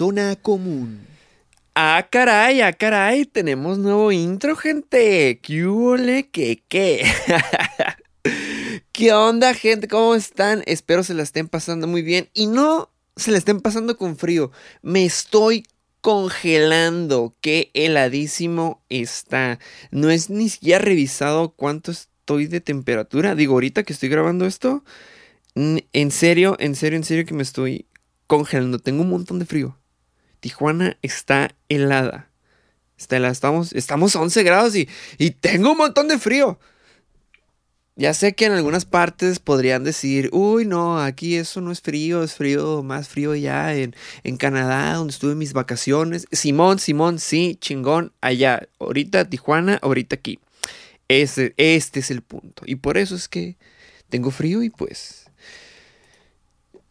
zona común. Ah, caray, ah, caray, tenemos nuevo intro, gente. ¿Qué huele, qué, qué? ¿Qué onda, gente? ¿Cómo están? Espero se la estén pasando muy bien y no se la estén pasando con frío. Me estoy congelando. Qué heladísimo está. No es ni siquiera revisado cuánto estoy de temperatura. Digo, ahorita que estoy grabando esto, en serio, en serio, en serio que me estoy congelando. Tengo un montón de frío. Tijuana está helada. Está. Estamos, estamos a 11 grados y, y tengo un montón de frío. Ya sé que en algunas partes podrían decir, uy, no, aquí eso no es frío, es frío, más frío ya en, en Canadá, donde estuve mis vacaciones. Simón, Simón, sí, chingón, allá. Ahorita Tijuana, ahorita aquí. Este, este es el punto. Y por eso es que tengo frío y pues...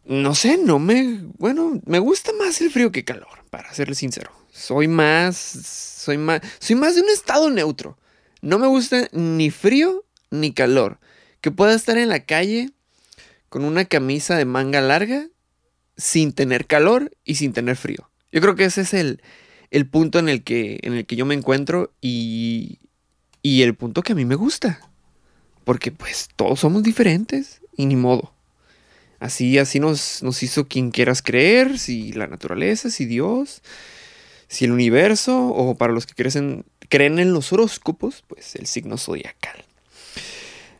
No sé, no me... Bueno, me gusta más el frío que calor, para serle sincero. Soy más... Soy más... Soy más de un estado neutro. No me gusta ni frío ni calor. Que pueda estar en la calle con una camisa de manga larga sin tener calor y sin tener frío. Yo creo que ese es el, el punto en el, que, en el que yo me encuentro y, y el punto que a mí me gusta. Porque pues todos somos diferentes y ni modo. Así, así nos, nos hizo quien quieras creer, si la naturaleza, si Dios, si el universo, o para los que crecen, creen en los horóscopos, pues el signo zodiacal.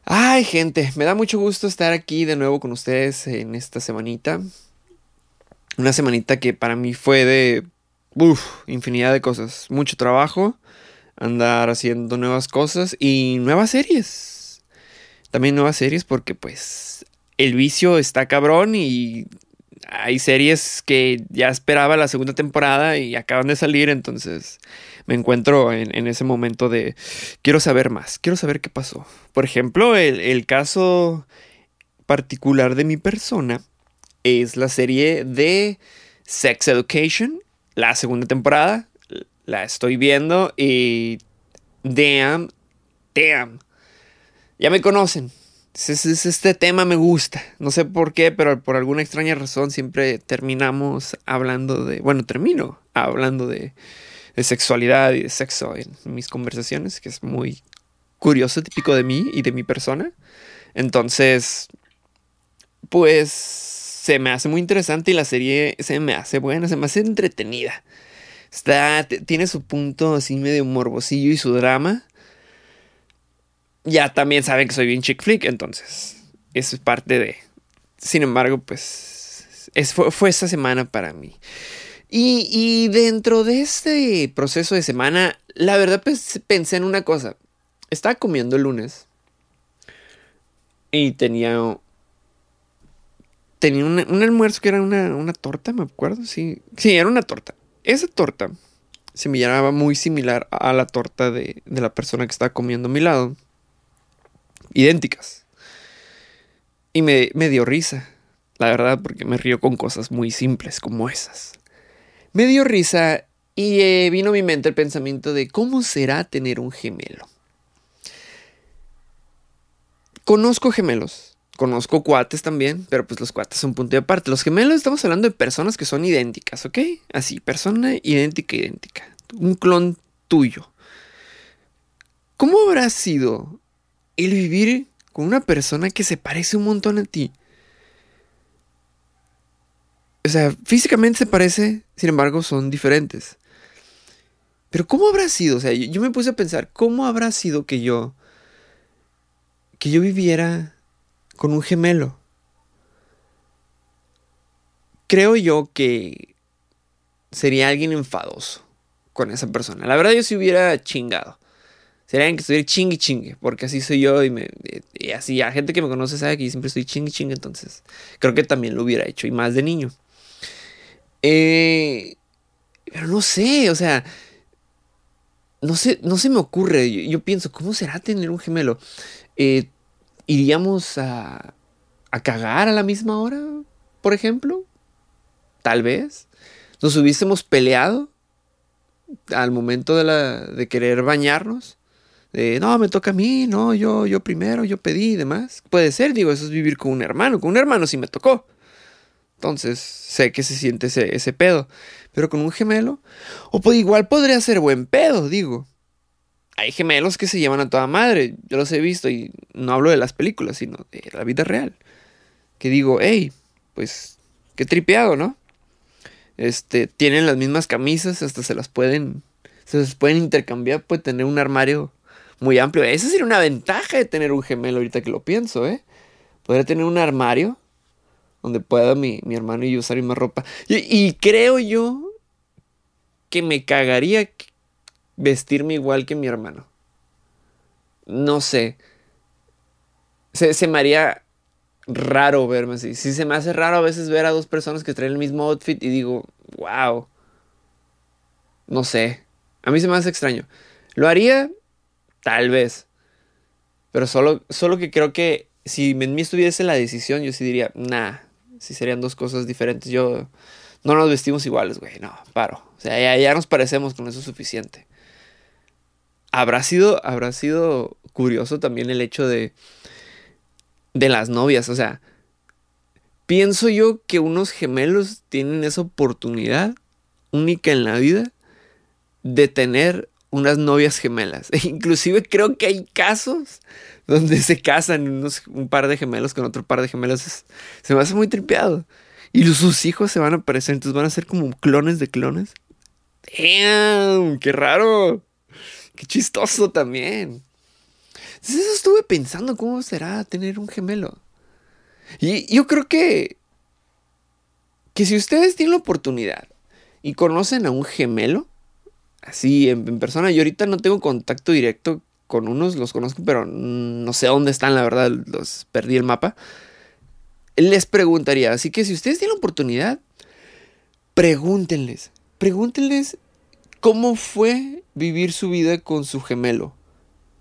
Ay, gente, me da mucho gusto estar aquí de nuevo con ustedes en esta semanita. Una semanita que para mí fue de uf, infinidad de cosas. Mucho trabajo, andar haciendo nuevas cosas y nuevas series. También nuevas series porque pues el vicio está cabrón y hay series que ya esperaba la segunda temporada y acaban de salir, entonces me encuentro en, ese momento de quiero saber más, quiero saber qué pasó. Por ejemplo, el, caso particular de mi persona es la serie de Sex Education, la segunda temporada. La estoy viendo y damn, damn. Ya me conocen. Este tema me gusta. No sé por qué, pero por alguna extraña razón siempre terminamos hablando de. Bueno, termino hablando de de sexualidad y de sexo en mis conversaciones, que es muy curioso, típico de mí y de mi persona. Entonces, pues se me hace muy interesante y la serie se me hace buena, se me hace entretenida. Está, tiene su punto así medio morbosillo y su drama. Ya también saben que soy bien chick flick, entonces eso es parte de. Sin embargo, pues es, fue, fue esa semana para mí. Y, dentro de este proceso de semana, la verdad pues, pensé en una cosa. Estaba comiendo el lunes y tenía tenía un, almuerzo que era una, torta, me acuerdo, sí. Sí, era una torta. Esa torta se me llamaba muy similar a la torta de, de, la persona que estaba comiendo a mi lado. Idénticas. Y me, dio risa, la verdad, porque me río con cosas muy simples como esas. Me dio risa y eh, vino a mi mente el pensamiento de cómo será tener un gemelo. Conozco gemelos, conozco cuates también, pero pues los cuates son punto de aparte. Los gemelos estamos hablando de personas que son idénticas, ¿ok? Así, persona idéntica, idéntica. Un clon tuyo. ¿Cómo habrá sido el vivir con una persona que se parece un montón a ti? O sea, físicamente se parece, sin embargo, son diferentes. Pero ¿cómo habrá sido? O sea, yo, me puse a pensar, ¿cómo habrá sido que yo... que yo viviera con un gemelo? Creo yo que sería alguien enfadoso con esa persona. La verdad yo si hubiera chingado. Sería alguien que estuviera chingue chingue, porque así soy yo y, me, y así la gente que me conoce sabe que yo siempre estoy chingue chingue, entonces creo que también lo hubiera hecho y más de niño. Eh, pero no sé, o sea, no sé, no se me ocurre. Yo, pienso, ¿cómo será tener un gemelo? Eh, ¿Iríamos a, a cagar a la misma hora, por ejemplo? Tal vez. ¿Nos hubiésemos peleado al momento de, la, de querer bañarnos? De, no, me toca a mí, no, yo, yo primero, yo pedí y demás. Puede ser, digo, eso es vivir con un hermano. Con un hermano sí me tocó. Entonces, sé que se siente ese, pedo. Pero con un gemelo, o igual podría ser buen pedo, digo. Hay gemelos que se llevan a toda madre. Yo los he visto y no hablo de las películas, sino de la vida real. Que digo, hey, pues, qué tripeado, ¿no? Este, tienen las mismas camisas, hasta se las pueden, se las pueden intercambiar, puede tener un armario muy amplio. Esa sería una ventaja de tener un gemelo ahorita que lo pienso, ¿eh? Podría tener un armario donde pueda mi, hermano y yo usar más ropa. Y, creo yo que me cagaría vestirme igual que mi hermano. No sé. Se, se me haría raro verme así. Sí, se me hace raro a veces ver a dos personas que traen el mismo outfit y digo, wow. No sé. A mí se me hace extraño. ¿Lo haría? Tal vez. Pero solo, solo que creo que si en mí estuviese la decisión, yo sí diría, nah, si serían dos cosas diferentes. Yo no nos vestimos iguales, güey, no, paro. O sea, ya, ya nos parecemos, con eso es suficiente. Habrá sido, habrá sido curioso también el hecho de, de las novias, o sea, pienso yo que unos gemelos tienen esa oportunidad única en la vida de tener unas novias gemelas. E inclusive creo que hay casos donde se casan unos, un par de gemelos con otro par de gemelos. se me hace muy tripeado. Y sus hijos se van a aparecer, entonces van a ser como clones de clones. ¡Damn! ¡Qué raro! ¡Qué chistoso también! Entonces eso estuve pensando, ¿cómo será tener un gemelo? Y yo creo que... Que si ustedes tienen la oportunidad y conocen a un gemelo, así en, persona, yo ahorita no tengo contacto directo con unos, los conozco, pero no sé dónde están, la verdad, los perdí el mapa. Les preguntaría, así que si ustedes tienen oportunidad, pregúntenles, pregúntenles cómo fue vivir su vida con su gemelo.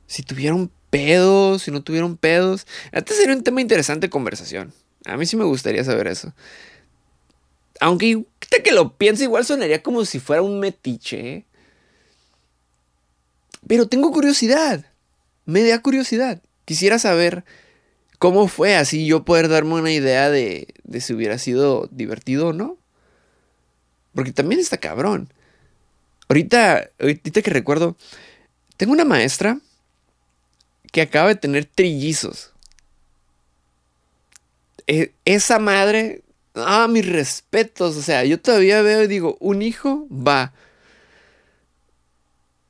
Si tuvieron pedos, si no tuvieron pedos. Este sería un tema interesante de conversación. A mí sí me gustaría saber eso. Aunque que lo piense, igual sonaría como si fuera un metiche. ¿eh? Pero tengo curiosidad. Me da curiosidad. Quisiera saber cómo fue, así yo poder darme una idea de, si hubiera sido divertido o no. Porque también está cabrón. Ahorita, ahorita que recuerdo, tengo una maestra que acaba de tener trillizos. E, esa madre, ah, mis respetos. O sea, yo todavía veo y digo, un hijo va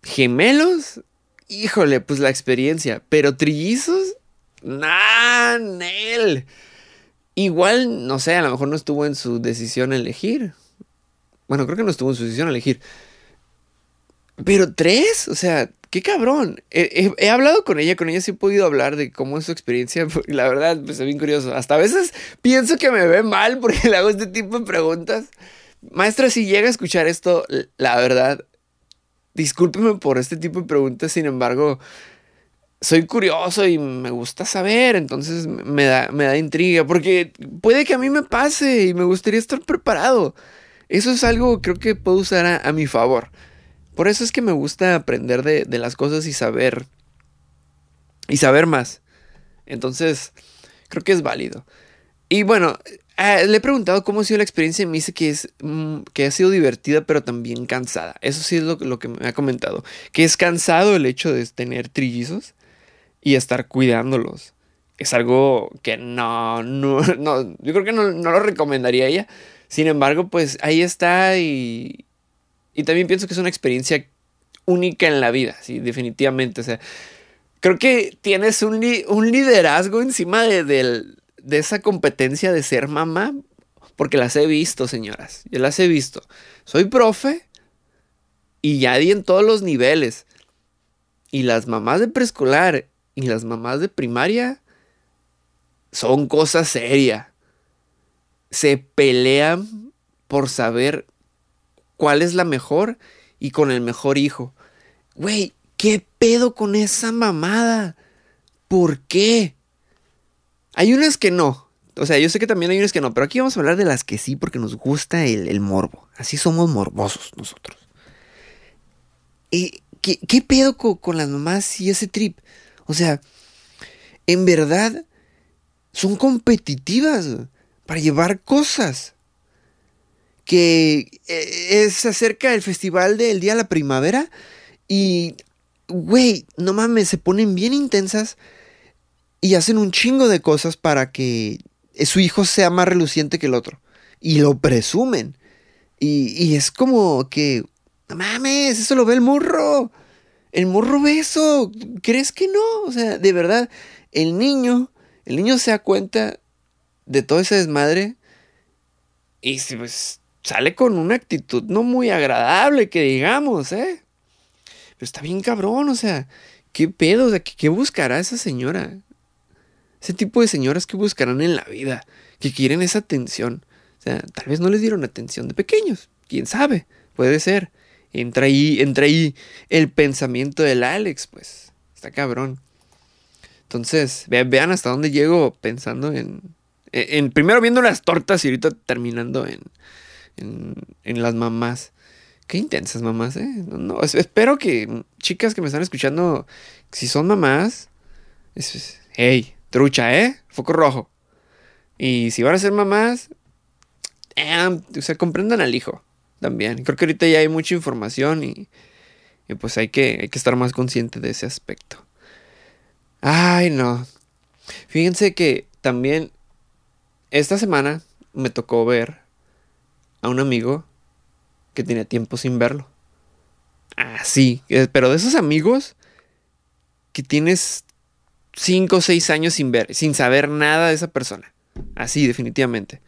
gemelos, híjole, pues la experiencia. Pero trillizos, nah, Nel. Igual, no sé, a lo mejor no estuvo en su decisión elegir. Bueno, creo que no estuvo en su decisión elegir. Pero tres, o sea, qué cabrón. He, hablado con ella, con ella sí he podido hablar de cómo es su experiencia. La verdad, pues es bien curioso. Hasta a veces pienso que me ve mal porque le hago este tipo de preguntas. Maestra, si llega a escuchar esto, la verdad, discúlpeme por este tipo de preguntas, sin embargo, soy curioso y me gusta saber, entonces me da, me da intriga, porque puede que a mí me pase y me gustaría estar preparado. Eso es algo creo que puedo usar a, mi favor. Por eso es que me gusta aprender de, de las cosas y saber. Y saber más. Entonces, creo que es válido. Y bueno, Ah, le he preguntado cómo ha sido la experiencia y me dice que, es, mm, que ha sido divertida pero también cansada. Eso sí es lo, lo, que me ha comentado. Que es cansado el hecho de tener trillizos y estar cuidándolos. Es algo que no, no, no yo creo que no, no, lo recomendaría ella. Sin embargo, pues ahí está y, y también pienso que es una experiencia única en la vida, sí, definitivamente. O sea, creo que tienes un, un liderazgo encima de, del de esa competencia de ser mamá, porque las he visto, señoras, yo las he visto. Soy profe y ya di en todos los niveles. Y las mamás de preescolar y las mamás de primaria son cosa seria. Se pelean por saber cuál es la mejor y con el mejor hijo. Güey, ¿qué pedo con esa mamada? ¿Por qué? Hay unas que no. O sea, yo sé que también hay unas que no, pero aquí vamos a hablar de las que sí porque nos gusta el, morbo. Así somos morbosos nosotros. ¿Y qué, pedo con, las mamás y ese trip? O sea, en verdad son competitivas para llevar cosas que eh, es acerca del festival del Día de la Primavera y, güey, no mames, se ponen bien intensas y hacen un chingo de cosas para que su hijo sea más reluciente que el otro. Y lo presumen. Y, es como que, no mames, eso lo ve el morro. El morro ve eso. ¿Crees que no? O sea, de verdad, el niño, el niño se da cuenta de todo ese desmadre y pues sale con una actitud no muy agradable, que digamos, ¿eh? Pero está bien cabrón, o sea, ¿qué pedo? O sea, ¿qué, qué buscará esa señora? Ese tipo de señoras que buscarán en la vida, que quieren esa atención. O sea, tal vez no les dieron atención de pequeños, quién sabe, puede ser. Entra ahí, entra ahí el pensamiento del Alex, pues. Está cabrón. Entonces, vean, hasta dónde llego pensando en, en, Primero viendo las tortas y ahorita terminando en, en, las mamás. Qué intensas mamás, ¿eh? No, espero que chicas que me están escuchando, si son mamás, hey, trucha, ¿eh? Foco rojo. Y si van a ser mamás, eh, o sea, comprendan al hijo también. Creo que ahorita ya hay mucha información y, pues hay que, hay que estar más consciente de ese aspecto. Ay, no. Fíjense que también esta semana me tocó ver a un amigo que tenía tiempo sin verlo. Ah, sí, pero de esos amigos que tienes 5 o 6 años sin ver, sin saber nada de esa persona. Así, definitivamente.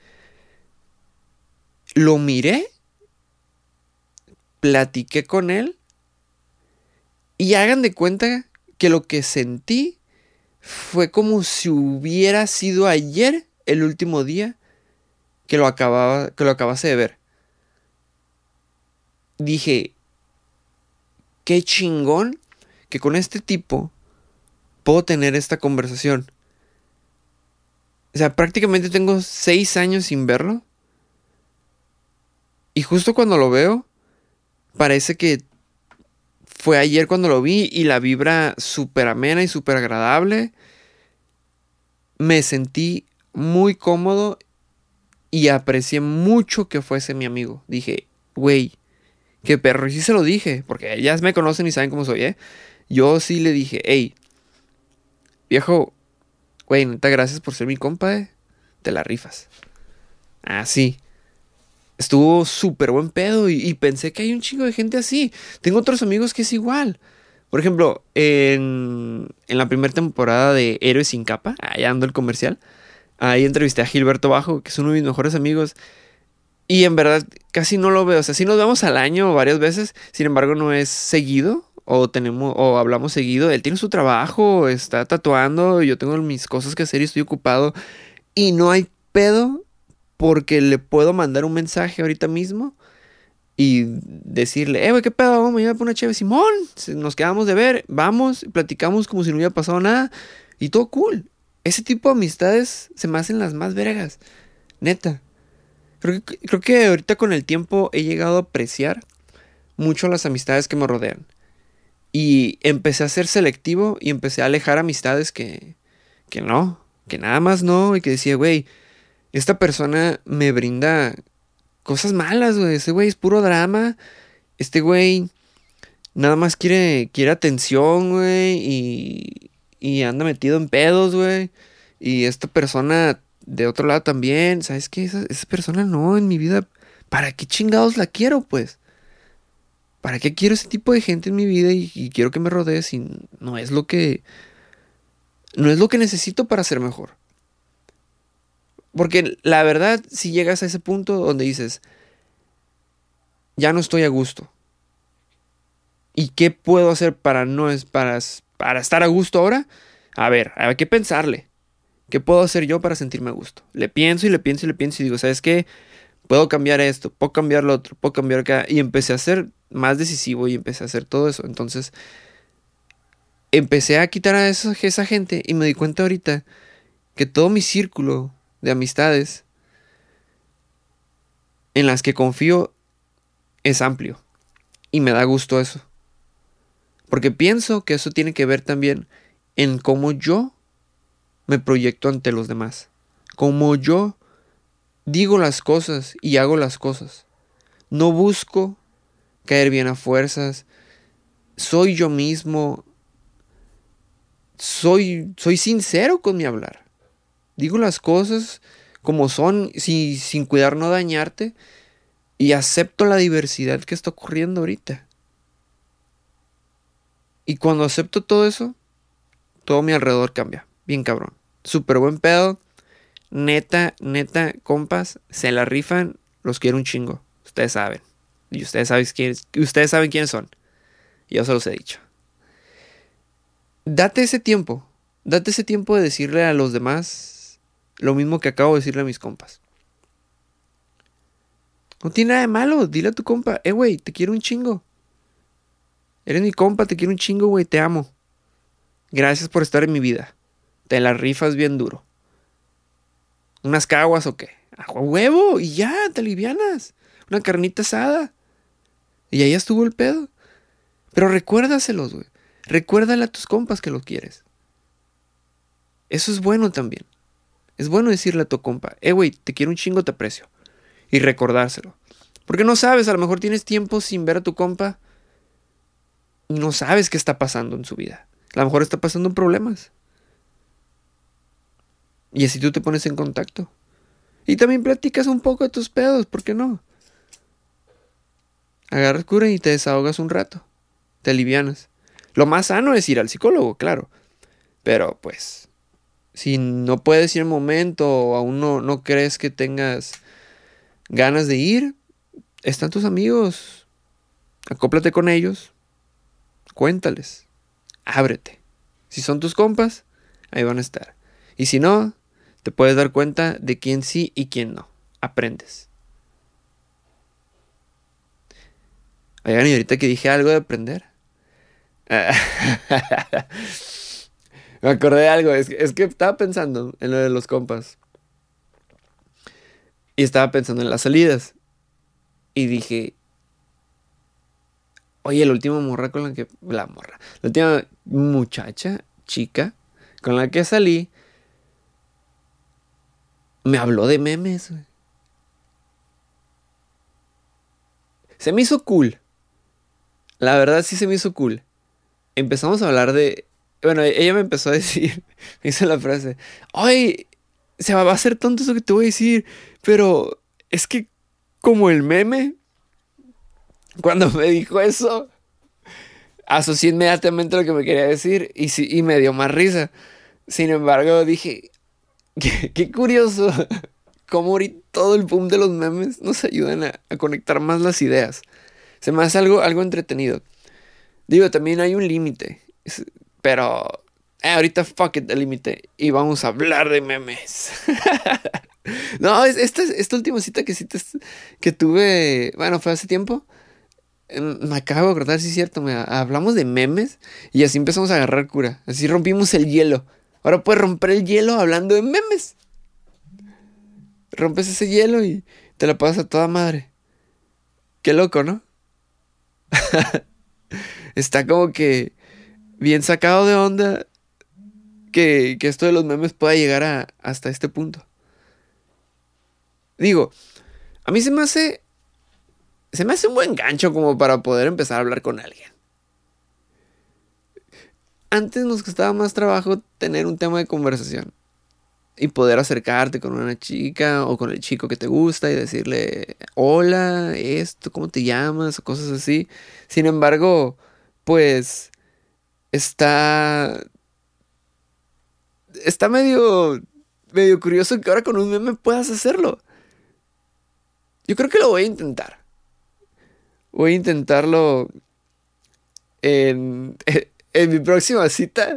Lo miré, platiqué con él y hagan de cuenta que lo que sentí fue como si hubiera sido ayer el último día que lo acababa que lo acabase de ver. Dije, qué chingón que con este tipo puedo tener esta conversación. O sea, prácticamente tengo seis años sin verlo. Y justo cuando lo veo, parece que fue ayer cuando lo vi y la vibra súper amena y súper agradable. Me sentí muy cómodo y aprecié mucho que fuese mi amigo. Dije, güey, qué perro. Y sí se lo dije, porque ellas me conocen y saben cómo soy, ¿eh? Yo sí le dije, hey, viejo, güey, neta, gracias por ser mi compa, ¿eh? Te la rifas. Ah, Estuvo súper buen pedo y, pensé que hay un chingo de gente así. Tengo otros amigos que es igual. Por ejemplo, en, en la primera temporada de Héroes sin capa, allá ando el comercial, ahí entrevisté a Gilberto Bajo, que es uno de mis mejores amigos. Y en verdad casi no lo veo. O sea, sí nos vemos al año varias veces. Sin embargo, no es seguido. O tenemos, o hablamos seguido. Él tiene su trabajo, está tatuando. Yo tengo mis cosas que hacer y estoy ocupado. Y no hay pedo porque le puedo mandar un mensaje ahorita mismo y decirle, eh, güey, ¿qué pedo? Vamos a ir por una chévere. Simón, nos quedamos de ver, vamos, platicamos como si no hubiera pasado nada y todo cool. Ese tipo de amistades se me hacen las más vergas. Neta. Creo que, creo que ahorita con el tiempo he llegado a apreciar mucho las amistades que me rodean. Y empecé a ser selectivo y empecé a alejar amistades que, que no, que nada más no. Y que decía, güey, esta persona me brinda cosas malas, güey. Ese güey es puro drama. Este güey nada más quiere, quiere atención, güey. Y, y anda metido en pedos, güey. Y esta persona de otro lado también. ¿Sabes qué? Esa, persona no en mi vida. ¿Para qué chingados la quiero, pues? ¿Para qué quiero ese tipo de gente en mi vida y, quiero que me rodee si no es lo que... No es lo que necesito para ser mejor. Porque la verdad, si llegas a ese punto donde dices, ya no estoy a gusto. ¿Y qué puedo hacer para no es para, para estar a gusto ahora? A ver, hay que pensarle. ¿Qué puedo hacer yo para sentirme a gusto? Le pienso y le pienso y le pienso y digo, ¿sabes qué? Puedo cambiar esto, puedo cambiar lo otro, puedo cambiar acá. Y empecé a ser más decisivo y empecé a hacer todo eso. Entonces, empecé a quitar a esa, esa gente y me di cuenta ahorita que todo mi círculo de amistades en las que confío es amplio. Y me da gusto eso. Porque pienso que eso tiene que ver también en cómo yo me proyecto ante los demás. Cómo yo digo las cosas y hago las cosas. No busco caer bien a fuerzas. Soy yo mismo. Soy, soy sincero con mi hablar. Digo las cosas como son, sin cuidar no dañarte. Y acepto la diversidad que está ocurriendo ahorita. Y cuando acepto todo eso, todo mi alrededor cambia. Bien cabrón. Súper buen pedo. Neta, neta, compas, se la rifan. Los quiero un chingo. Ustedes saben. Y ustedes saben quiénes, ustedes saben quiénes son. Yo se los he dicho. Date ese tiempo. Date ese tiempo de decirle a los demás lo mismo que acabo de decirle a mis compas. No tiene nada de malo. Dile a tu compa, eh, güey, te quiero un chingo. Eres mi compa, te quiero un chingo, güey, te amo. Gracias por estar en mi vida. Te la rifas bien duro. ¿Unas caguas o qué? A huevo y ya, te alivianas. Una carnita asada. Y ahí estuvo el pedo. Pero recuérdaselos, güey. Recuérdale a tus compas que lo quieres. Eso es bueno también. Es bueno decirle a tu compa, eh, güey, te quiero un chingo, te aprecio. Y recordárselo. Porque no sabes, a lo mejor tienes tiempo sin ver a tu compa y no sabes qué está pasando en su vida. A lo mejor está pasando problemas. Y así tú te pones en contacto. Y también platicas un poco de tus pedos, ¿por qué no? Agarras cura y te desahogas un rato. Te alivianas. Lo más sano es ir al psicólogo, claro. Pero pues, si no puedes ir al momento o aún no, no crees que tengas ganas de ir, están tus amigos. Acóplate con ellos. Cuéntales. Ábrete. Si son tus compas, ahí van a estar. Y si no, te puedes dar cuenta de quién sí y quién no. Aprendes. Oigan, y ahorita que dije algo de aprender. Me acordé de algo. Es, es, que estaba pensando en lo de los compas. Y estaba pensando en las salidas. Y dije. Oye, la última morra con la que. La morra. La última muchacha, chica, con la que salí me habló de memes, Se me hizo cool. La verdad sí se me hizo cool. Empezamos a hablar de... Bueno, ella me empezó a decir, me hizo la frase, ay, se va a hacer tonto eso que te voy a decir, pero es que como el meme, cuando me dijo eso, asocié inmediatamente lo que me quería decir y, sí, y me dio más risa. Sin embargo, dije, Qué, curioso cómo ahorita todo el boom de los memes nos ayudan a, conectar más las ideas. Se me hace algo, algo entretenido. Digo, también hay un límite. Pero eh, ahorita fuck it el límite. Y vamos a hablar de memes. no, esta, esta última cita que, que tuve, bueno, fue hace tiempo. Em, me acabo de acordar, sí es cierto. hablamos de memes y así empezamos a agarrar cura. Así rompimos el hielo. Ahora puedes romper el hielo hablando de memes. Rompes ese hielo y te la pasas a toda madre. Qué loco, ¿no? Está como que bien sacado de onda que, esto de los memes pueda llegar a, hasta este punto. Digo, a mí se me hace. Se me hace un buen gancho como para poder empezar a hablar con alguien antes nos costaba más trabajo tener un tema de conversación y poder acercarte con una chica o con el chico que te gusta y decirle, hola, esto, ¿cómo te llamas? o cosas así. Sin embargo, pues está... Está medio... medio curioso que ahora con un meme puedas hacerlo. Yo creo que lo voy a intentar. Voy a intentarlo en, en mi próxima cita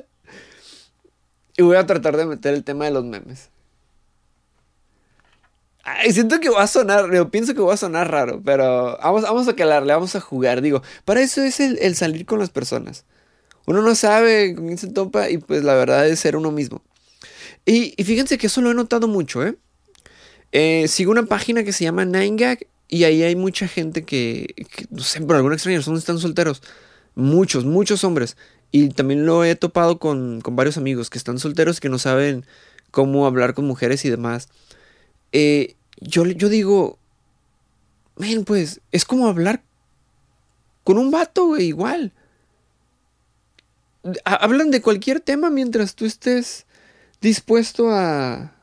y voy a tratar de meter el tema de los memes. Ay, siento que va a sonar, yo pienso que va a sonar raro, pero vamos, vamos a calarle, vamos a jugar. Digo, para eso es el, salir con las personas. Uno no sabe con quién se topa y pues la verdad es ser uno mismo. Y, fíjense que eso lo he notado mucho, ¿eh? ¿eh? Sigo una página que se llama 9gag y ahí hay mucha gente que, que no sé, por alguna extraña razón están solteros. Muchos, muchos hombres. Y también lo he topado con, varios amigos que están solteros que no saben cómo hablar con mujeres y demás. Eh, yo, yo digo, men, pues es como hablar con un vato, güey, igual. Hablan de cualquier tema mientras tú estés dispuesto a,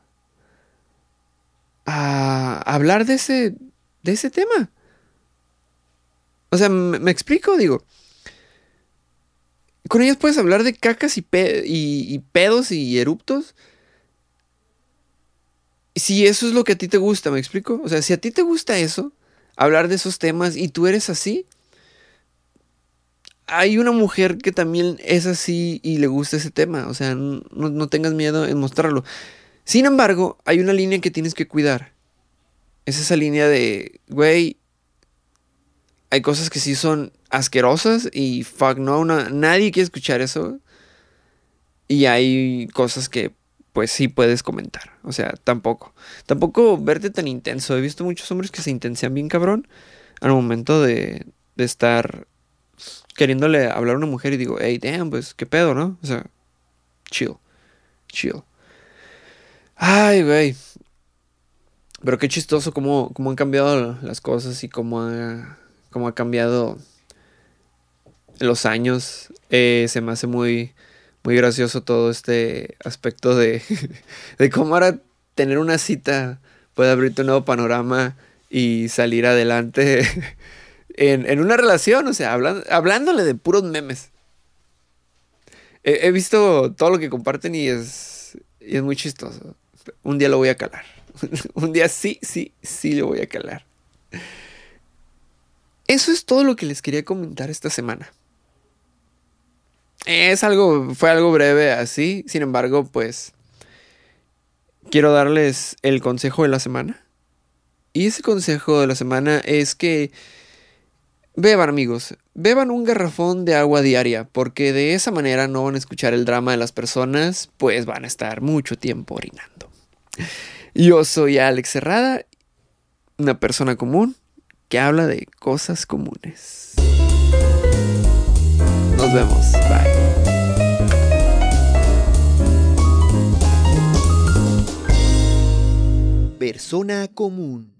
a hablar de ese, de ese tema. O sea, me, explico, digo. Con ellos puedes hablar de cacas y, y, pedos y eruptos. Si eso es lo que a ti te gusta, ¿me explico? O sea, si a ti te gusta eso, hablar de esos temas y tú eres así, hay una mujer que también es así y le gusta ese tema. O sea, no, no, tengas miedo en mostrarlo. Sin embargo, hay una línea que tienes que cuidar. Es esa línea de, güey, hay cosas que sí son asquerosas y fuck no, nadie quiere escuchar eso. Y hay cosas que pues sí puedes comentar. O sea, tampoco. Tampoco verte tan intenso. He visto muchos hombres que se intensean bien cabrón al momento de, de estar queriéndole hablar a una mujer y digo, hey, damn, pues qué pedo, ¿no? O sea, chill, chill. Ay, güey. Pero qué chistoso cómo, cómo han cambiado las cosas y cómo ha, cómo ha cambiado los años. Eh, se me hace muy, muy gracioso todo este aspecto de, de cómo ahora tener una cita puede abrirte un nuevo panorama y salir adelante en, una relación, o sea, hablándole de puros memes. He, visto todo lo que comparten y es, y es muy chistoso. Un día lo voy a calar. un día sí, sí, sí lo voy a calar. Eso es todo lo que les quería comentar esta semana. Es algo, fue algo breve así, sin embargo, pues quiero darles el consejo de la semana. Y ese consejo de la semana es que Beban amigos, beban un garrafón de agua diaria, porque de esa manera no van a escuchar el drama de las personas, pues van a estar mucho tiempo orinando. Yo soy Alex Cerrada, una persona común que habla de cosas comunes. Nos vemos, bye. Persona común.